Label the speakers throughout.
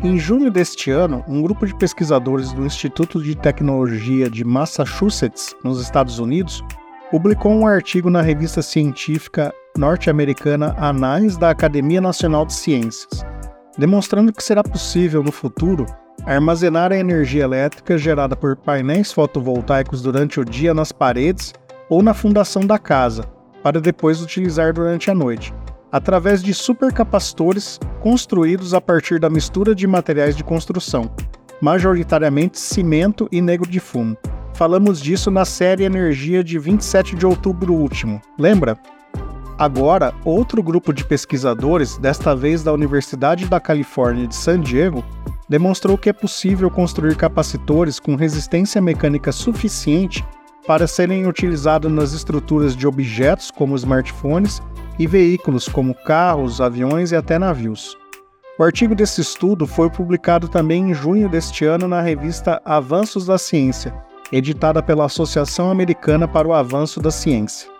Speaker 1: Em junho deste ano, um grupo de pesquisadores do Instituto de Tecnologia de Massachusetts, nos Estados Unidos, publicou um artigo na revista científica norte-americana Anais da Academia Nacional de Ciências, demonstrando que será possível no futuro armazenar a energia elétrica gerada por painéis fotovoltaicos durante o dia nas paredes ou na fundação da casa, para depois utilizar durante a noite, através de supercapacitores construídos a partir da mistura de materiais de construção, majoritariamente cimento e negro de fumo. Falamos disso na série Energia de 27 de outubro último, lembra? Agora, outro grupo de pesquisadores, desta vez da Universidade da Califórnia de San Diego, demonstrou que é possível construir capacitores com resistência mecânica suficiente para serem utilizados nas estruturas de objetos como smartphones e veículos como carros, aviões e até navios. O artigo desse estudo foi publicado também em junho deste ano na revista Avanços da Ciência, editada pela Associação Americana para o Avanço da Ciência.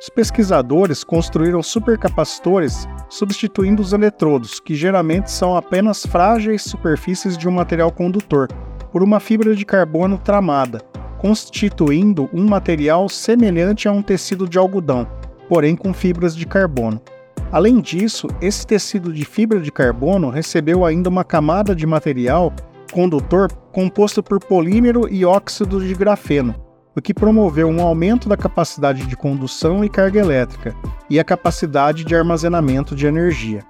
Speaker 1: Os pesquisadores construíram supercapacitores substituindo os eletrodos, que geralmente são apenas frágeis superfícies de um material condutor, por uma fibra de carbono tramada, constituindo um material semelhante a um tecido de algodão, porém com fibras de carbono. Além disso, esse tecido de fibra de carbono recebeu ainda uma camada de material condutor composto por polímero e óxido de grafeno, o que promoveu um aumento da capacidade de condução e carga elétrica e a capacidade de armazenamento de energia.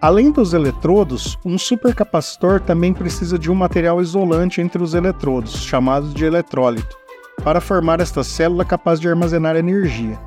Speaker 1: Além dos eletrodos, um supercapacitor também precisa de um material isolante entre os eletrodos, chamado de eletrólito, para formar esta célula capaz de armazenar energia.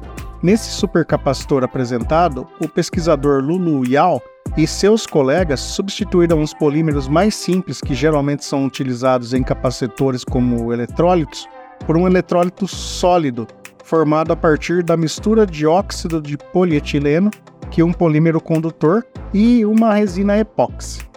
Speaker 1: Nesse supercapacitor apresentado, o pesquisador Lulu Yao e seus colegas substituíram os polímeros mais simples que geralmente são utilizados em capacitores como eletrólitos por um eletrólito sólido, formado a partir da mistura de óxido de polietileno, que é um polímero condutor, e uma resina epóxi.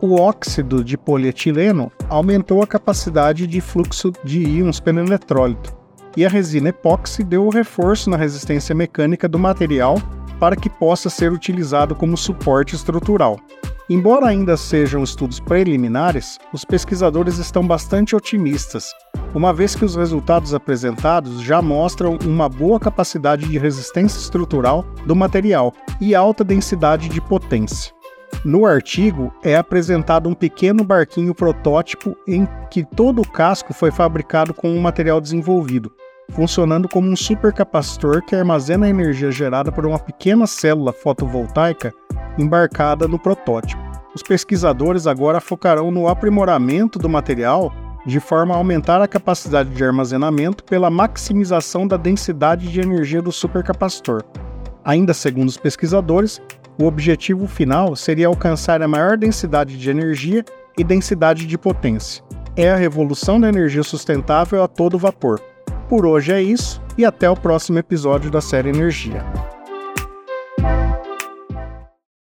Speaker 1: O óxido de polietileno aumentou a capacidade de fluxo de íons pelo eletrólito, e a resina epóxi deu o reforço na resistência mecânica do material para que possa ser utilizado como suporte estrutural. Embora ainda sejam estudos preliminares, os pesquisadores estão bastante otimistas, uma vez que os resultados apresentados já mostram uma boa capacidade de resistência estrutural do material e alta densidade de potência. No artigo é apresentado um pequeno barquinho protótipo em que todo o casco foi fabricado com um material desenvolvido, funcionando como um supercapacitor que armazena a energia gerada por uma pequena célula fotovoltaica embarcada no protótipo. Os pesquisadores agora focarão no aprimoramento do material de forma a aumentar a capacidade de armazenamento pela maximização da densidade de energia do supercapacitor. Ainda segundo os pesquisadores, o objetivo final seria alcançar a maior densidade de energia e densidade de potência. É a revolução da energia sustentável a todo vapor. Por hoje é isso e até o próximo episódio da série Energia.